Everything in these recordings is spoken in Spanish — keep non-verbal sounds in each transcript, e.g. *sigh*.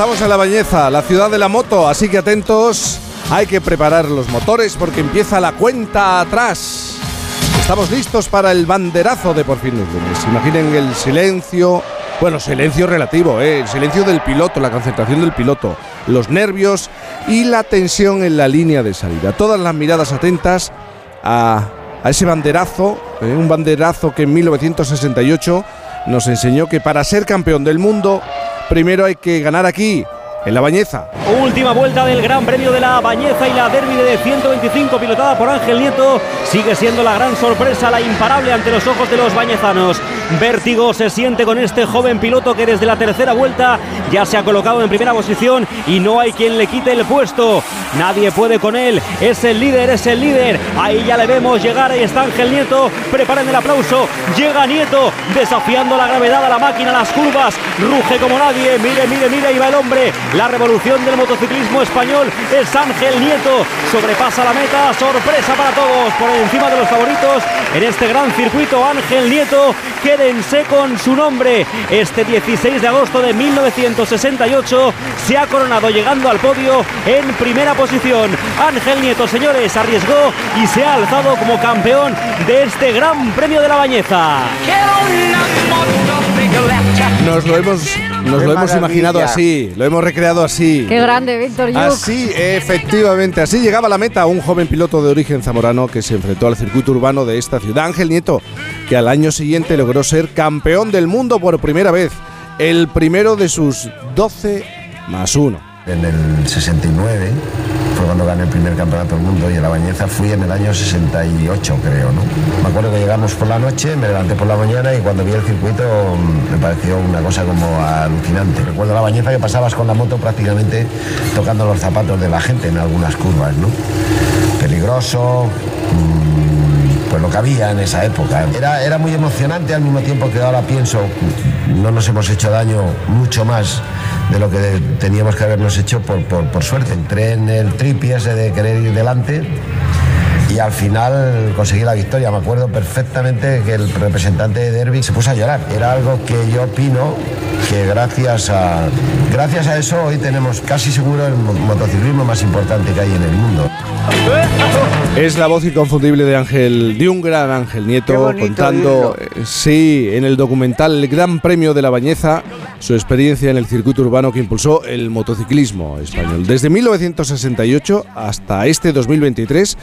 estamos en La Bañeza, la ciudad de la moto, así que atentos, hay que preparar los motores porque empieza la cuenta atrás. Estamos listos para el banderazo de por fin los lunes. Imaginen el silencio, bueno, silencio relativo, ¿eh? el silencio del piloto, la concentración del piloto, los nervios y la tensión en la línea de salida. Todas las miradas atentas a, ese banderazo, ¿eh? un banderazo que en 1968 nos enseñó que para ser campeón del mundo, primero hay que ganar aquí, en La Bañeza. Última vuelta del Gran Premio de La Bañeza y la derby de 125 pilotada por Ángel Nieto sigue siendo la gran sorpresa, la imparable ante los ojos de los bañezanos. Vértigo se siente con este joven piloto que desde la tercera vuelta ya se ha colocado en primera posición y no hay quien le quite el puesto. Nadie puede con él, es el líder, es el líder. Ahí ya le vemos llegar, ahí está Ángel Nieto, preparen el aplauso. Llega Nieto desafiando la gravedad a la máquina, las curvas, ruge como nadie. Mire, mire, mire, ahí va el hombre la revolución del motociclismo español es Ángel Nieto. Sobrepasa la meta. Sorpresa para todos. Por encima de los favoritos en este gran circuito. Ángel Nieto. Quédense con su nombre. Este 16 de agosto de 1968 se ha coronado llegando al podio en primera posición. Ángel Nieto, señores, arriesgó y se ha alzado como campeón de este gran premio de la Bañeza. Nos lo hemos, nos lo hemos imaginado así, lo hemos recreado así. Qué grande, Víctor Así, efectivamente, así llegaba a la meta un joven piloto de origen zamorano que se enfrentó al circuito urbano de esta ciudad, Ángel Nieto, que al año siguiente logró ser campeón del mundo por primera vez, el primero de sus 12 más 1 en el 69, cuando gané el primer campeonato del mundo y en la bañeza fui en el año 68, creo, ¿no? Me acuerdo que llegamos por la noche, me levanté por la mañana y cuando vi el circuito mm, me pareció una cosa como alucinante. Recuerdo la bañeza que pasabas con la moto prácticamente tocando los zapatos de la gente en algunas curvas, ¿no? Peligroso, mm, pues lo que había en esa época. Era, era muy emocionante al mismo tiempo que ahora pienso, no nos hemos hecho daño mucho más de lo que teníamos que habernos hecho por, por, suerte. Entré en el tripi ese de querer ir delante y al final conseguí la victoria. Me acuerdo perfectamente que el representante de Derby se puso a llorar. Era algo que yo opino que gracias a, gracias a eso hoy tenemos casi seguro el motociclismo más importante que hay en el mundo. Es la voz inconfundible de Ángel, de un gran Ángel Nieto, contando, eh, sí, en el documental El Gran Premio de la Bañeza, su experiencia en el circuito urbano que impulsó el motociclismo español. Desde 1968 hasta este 2023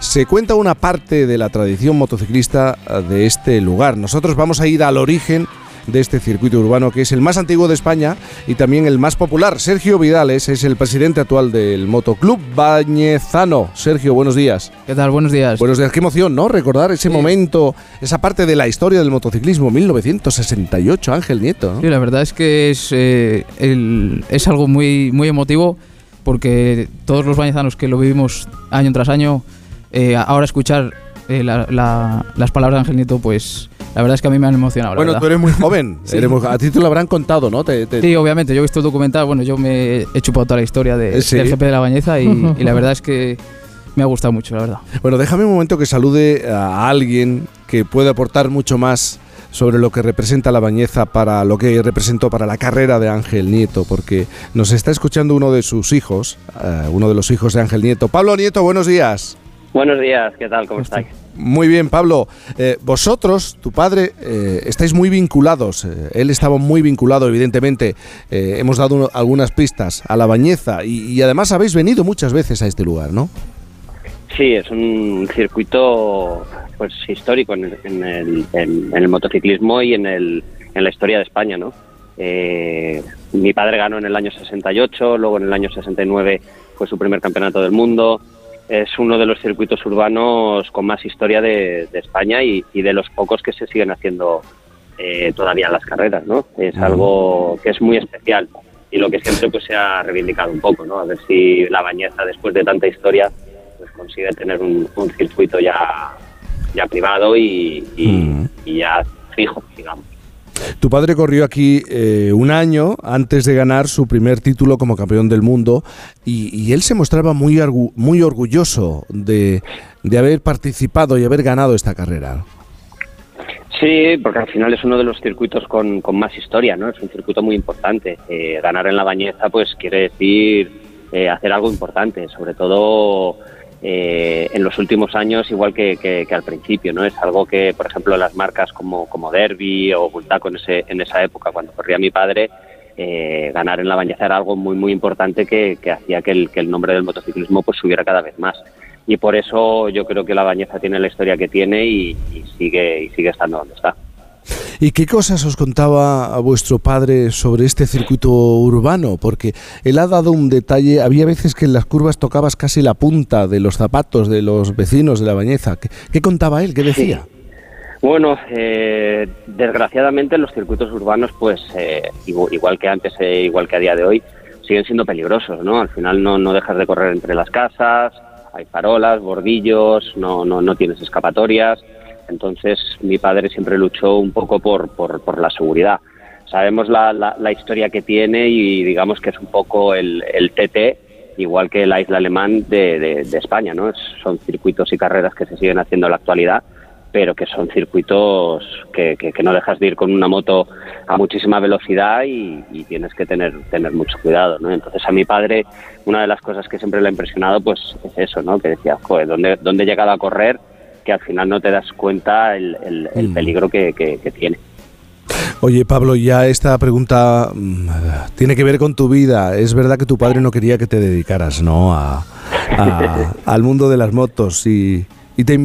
se cuenta una parte de la tradición motociclista de este lugar. Nosotros vamos a ir al origen de este circuito urbano que es el más antiguo de España y también el más popular. Sergio Vidales es el presidente actual del Motoclub Bañezano. Sergio, buenos días. ¿Qué tal? Buenos días. Buenos días. Qué emoción, ¿no? Recordar ese momento, esa parte de la historia del motociclismo, 1968, Ángel Nieto. Sí, la verdad es que es, eh, es algo muy, muy emotivo porque todos los bañezanos que lo vivimos año tras año, eh, ahora escuchar eh, las palabras de Ángel Nieto, pues la verdad es que a mí me han emocionado. Bueno, tú eres muy joven. *laughs* a ti te lo habrán contado, ¿no? Sí, obviamente. Yo he visto el documental. Bueno, yo me he chupado toda la historia de, del GP de la Bañeza *laughs* y, la verdad es que me ha gustado mucho, la verdad. Bueno, déjame un momento que salude a alguien que puede aportar mucho más sobre lo que representa la bañeza para lo que representó para la carrera de Ángel Nieto, porque nos está escuchando uno de sus hijos, eh, uno de los hijos de Ángel Nieto. Pablo Nieto, buenos días. Buenos días, ¿qué tal? ¿Cómo estáis? Muy bien, Pablo. Eh, vosotros, tu padre, eh, estáis muy vinculados. Eh, él estaba muy vinculado, evidentemente. hemos dado algunas pistas a la Bañeza y, además habéis venido muchas veces a este lugar, ¿no? Sí, es un circuito pues histórico en el, motociclismo y en, el, en la historia de España, ¿no? mi padre ganó en el año 68, luego en el año 69 fue su primer campeonato del mundo es uno de los circuitos urbanos con más historia de, España y, de los pocos que se siguen haciendo eh, todavía en las carreras, ¿no? Es algo que es muy especial y lo que siempre pues se ha reivindicado un poco, ¿no? A ver si la Bañeza después de tanta historia pues consigue tener un, circuito ya ya privado y ya fijo, digamos. Tu padre corrió aquí eh, un año antes de ganar su primer título como campeón del mundo y, él se mostraba muy, muy orgulloso de, haber participado y haber ganado esta carrera. Sí, porque al final es uno de los circuitos con, más historia, ¿no? Es un circuito muy importante. Eh, ganar en la bañeza, pues quiere decir eh, hacer algo importante, sobre todo eh, en los últimos años, igual que, al principio, ¿no? Es algo que, por ejemplo, las marcas como, como Derby o Bultaco en, ese, en esa época, cuando corría mi padre, ganar en la bañeza era algo muy, muy importante que, hacía que el, nombre del motociclismo pues subiera cada vez más y por eso yo creo que la Bañeza tiene la historia que tiene y, sigue y sigue estando donde está. ¿Y qué cosas os contaba a vuestro padre sobre este circuito urbano? Porque él ha dado un detalle, había veces que en las curvas tocabas casi la punta de los zapatos de los vecinos de la Bañeza. ¿Qué, contaba él? ¿Qué decía? Bueno, eh, desgraciadamente los circuitos urbanos, pues eh, igual que antes, eh, igual que a día de hoy, siguen siendo peligrosos, ¿no? Al final no, no dejas de correr entre las casas, hay farolas, bordillos, no, no, no tienes escapatorias. Entonces mi padre siempre luchó un poco por, por, la seguridad. Sabemos la, la, historia que tiene y digamos que es un poco el, el TT, igual que la isla alemán de, de, España. ¿no? son circuitos y carreras que se siguen haciendo en la actualidad pero que son circuitos que, que, no dejas de ir con una moto a muchísima velocidad y, tienes que tener, tener mucho cuidado, ¿no? Entonces a mi padre una de las cosas que siempre le ha impresionado pues es eso, ¿no? Que decía, joder, ¿dónde, dónde he llegado a correr? Que al final no te das cuenta el, el, mm. peligro que, que, tiene. Oye, Pablo, ya esta pregunta mm, tiene que ver con tu vida. Es verdad que tu padre no quería que te dedicaras, ¿no? A, *laughs* al mundo de las motos y, y te,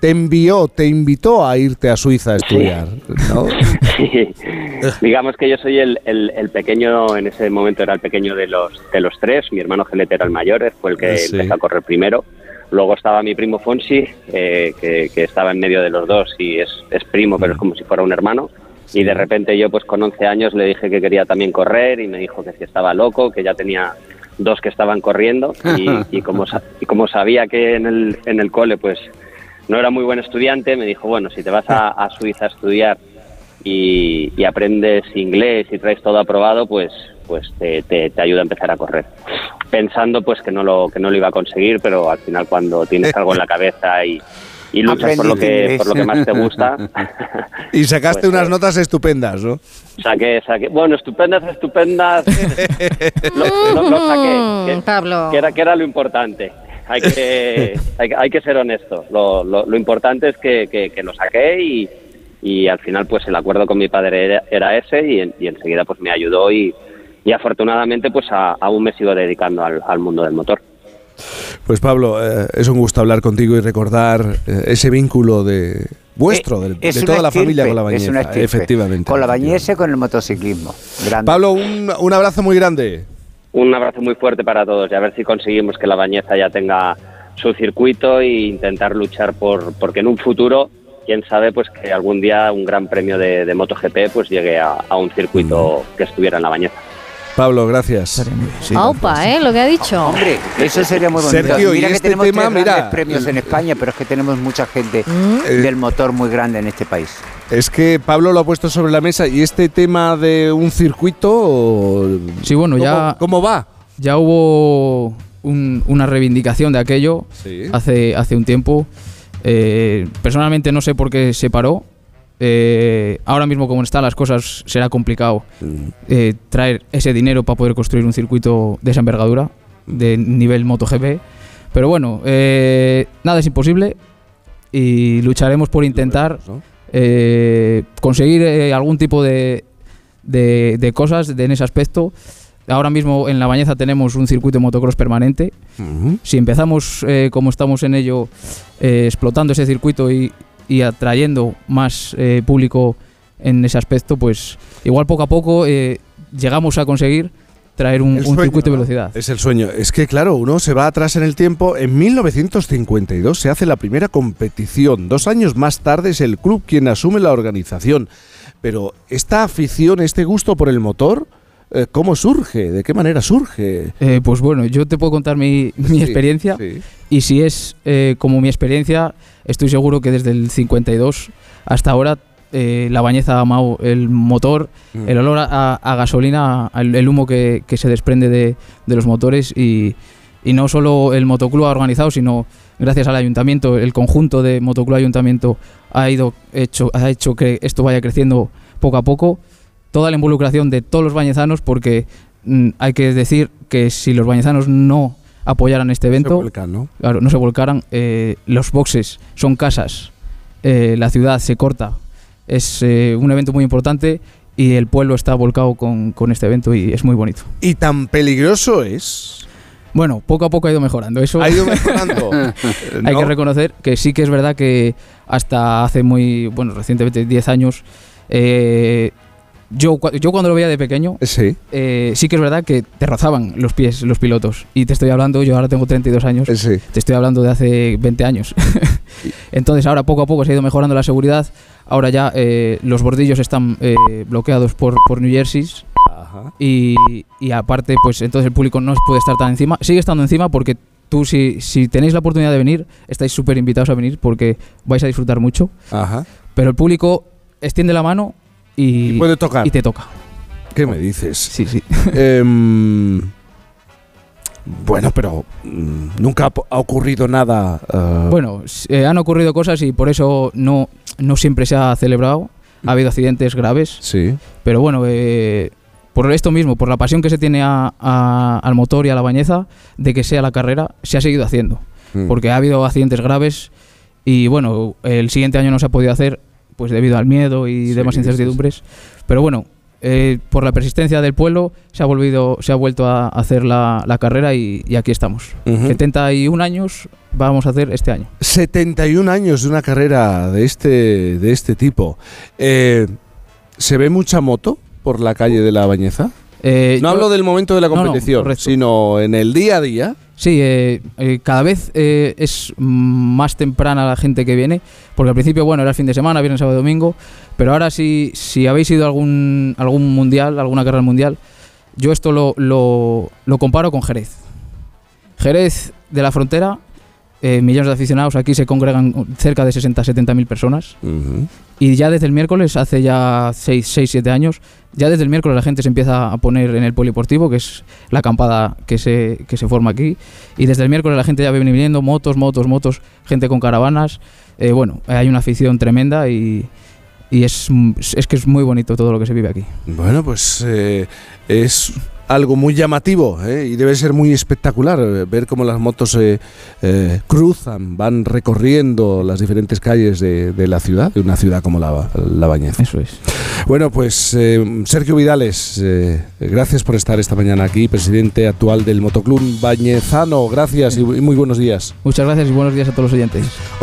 te, envió, te invitó a irte a Suiza a estudiar, ¿no? *laughs* Digamos que yo soy el, el, pequeño, en ese momento era el pequeño de los, de los tres, mi hermano Gelete era el mayor, fue el que empezó a correr primero. Luego estaba mi primo Fonsi, eh, que, que, estaba en medio de los dos y es, es primo, pero es como si fuera un hermano. Y de repente yo, pues con 11 años, le dije que quería también correr y me dijo que si estaba loco, que ya tenía dos que estaban corriendo y, *laughs* como, y como sabía que en el, en el cole pues no era muy buen estudiante, me dijo, bueno, si te vas a, Suiza a estudiar y, aprendes inglés y traes todo aprobado, pues pues te, te, ayuda a empezar a correr. Pensando pues que no lo que no lo iba a conseguir, pero al final cuando tienes algo en la cabeza y, y luchas por lo que por lo que más te gusta. *laughs* *laughs* y sacaste pues, unas notas estupendas, ¿no? Saqué, saqué. Bueno, estupendas, estupendas. *laughs* lo, saqué. Que, Pablo. Que era, que era lo importante. Hay que, hay, que ser honesto. Lo, lo, importante es que, que, lo saqué y, y, al final pues el acuerdo con mi padre era, ese y, y, enseguida pues me ayudó y, y afortunadamente pues aún me sigo dedicando al, al mundo del motor. Pues Pablo, eh, es un gusto hablar contigo y recordar eh, ese vínculo de vuestro, de, toda la familia con la bañeza, efectivamente. Con la bañeza y con el motociclismo. Pablo, un, un, abrazo muy grande. Un abrazo muy fuerte para todos y a ver si conseguimos que la bañeza ya tenga su circuito e intentar luchar por porque en un futuro quién sabe pues que algún día un gran premio de, de MotoGP pues llegue a, un circuito que estuviera en la bañeza. Pablo, gracias. Opa, ¿eh? Lo que ha dicho. Hombre, eso sería muy bonito. Sergio, mira que este tenemos tema, mira, premios en España, pero es que tenemos mucha gente ¿Mm? del motor muy grande en este país. Es que Pablo lo ha puesto sobre la mesa y este tema de un circuito. Sí, bueno, ya. ¿Cómo va? Ya hubo una reivindicación de aquello hace, hace un tiempo. Eh, personalmente no sé por qué se paró, eh, ahora mismo como están las cosas será complicado eh, traer ese dinero para poder construir un circuito de esa envergadura, de nivel MotoGP. Pero bueno, eh, nada es imposible y lucharemos por intentar conseguir algún tipo de, de, cosas en ese aspecto. Ahora mismo en La Bañeza tenemos un circuito de motocross permanente. Si empezamos como estamos en ello, explotando ese circuito y, y atrayendo más eh, público en ese aspecto, pues igual poco a poco eh, llegamos a conseguir traer un, circuito de velocidad. Es el sueño. Es que, claro, uno se va atrás en el tiempo. En 1952 se hace la primera competición. Dos años más tarde es el club quien asume la organización. Pero esta afición, este gusto por el motor, eh, ¿cómo surge? ¿De qué manera surge? pues bueno, yo te puedo contar mi, experiencia. Y si es como mi experiencia, estoy seguro que desde el 52 hasta ahora eh, la bañeza ha amado el motor, mm. el olor a, gasolina, el, humo que, se desprende de, los motores y, no solo el motoclub ha organizado, sino gracias al ayuntamiento, el conjunto de Motoclub Ayuntamiento ha, ido hecho, ha hecho que esto vaya creciendo poco a poco. Toda la involucración de todos los bañezanos, porque mm, hay que decir que si los bañezanos no apoyaran este evento, ¿no? claro, no se volcaran, eh, los boxes son casas, eh, la ciudad se corta, es eh, un evento muy importante y el pueblo está volcado con, con este evento y es muy bonito. ¿Y tan peligroso es? Bueno, poco a poco ha ido mejorando. Eso ha ido *laughs* mejorando. Hay que reconocer que sí que es verdad que hasta hace muy, bueno, recientemente, 10 años, eh, yo, yo cuando lo veía de pequeño, sí. Eh, sí que es verdad que te rozaban los pies los pilotos. Y te estoy hablando, yo ahora tengo 32 años, sí. te estoy hablando de hace 20 años. *laughs* Entonces ahora poco a poco se ha ido mejorando la seguridad. Ahora ya eh, los bordillos están bloqueados por, por New Jersey y, aparte, pues entonces el público no puede estar tan encima. Sigue estando encima porque tú, si, si tenéis la oportunidad de venir, estáis súper invitados a venir porque vais a disfrutar mucho. Pero el público extiende la mano y, puede tocar. Y te toca. ¿Qué me dices? Sí, sí. Em, bueno, pero mm, nunca ha ocurrido nada. Eh. Bueno, eh, han ocurrido cosas y por eso no, no siempre se ha celebrado. Ha habido accidentes graves. Sí. Pero bueno, eh, por esto mismo, por la pasión que se tiene al motor y a la bañeza de que sea la carrera, se ha seguido haciendo. Mm. Porque ha habido accidentes graves y bueno, el siguiente año no se ha podido hacer pues debido al miedo y demás incertidumbres. Pero bueno, eh, por la persistencia del pueblo se ha, volvido, se ha vuelto a hacer la, carrera y, aquí estamos. 71 años vamos a hacer este año. 71 años de una carrera de este, de este tipo. Eh, ¿Se ve mucha moto? por la calle de la Bañeza? Eh, no hablo del momento de la competición, sino en el día a día. Sí, eh, eh, cada vez es más temprana la gente que viene, porque al principio, bueno, era el fin de semana, viernes, sábado, domingo, pero ahora si, si habéis ido a algún, algún mundial, alguna carrera mundial, yo esto lo, lo, lo comparo con Jerez. Jerez de la frontera eh, millones de aficionados, aquí se congregan cerca de 60-70 mil personas. Y ya desde el miércoles, hace ya 6-7 años, ya desde el miércoles la gente se empieza a poner en el poliportivo, que es la acampada que se, que se forma aquí. Y desde el miércoles la gente ya viene viniendo, motos, motos, motos, gente con caravanas. Eh, bueno, hay una afición tremenda y, y es, es que es muy bonito todo lo que se vive aquí. Bueno, pues eh, es algo muy llamativo ¿eh? y debe ser muy espectacular eh, ver cómo las motos eh, cruzan, van recorriendo las diferentes calles de, la ciudad, de una ciudad como la, la Bañeza. Eso es. Bueno, pues Sergio Vidales, gracias por estar esta mañana aquí, presidente actual del Motoclub Bañezano. Gracias y muy buenos días. Muchas gracias y buenos días a todos los oyentes.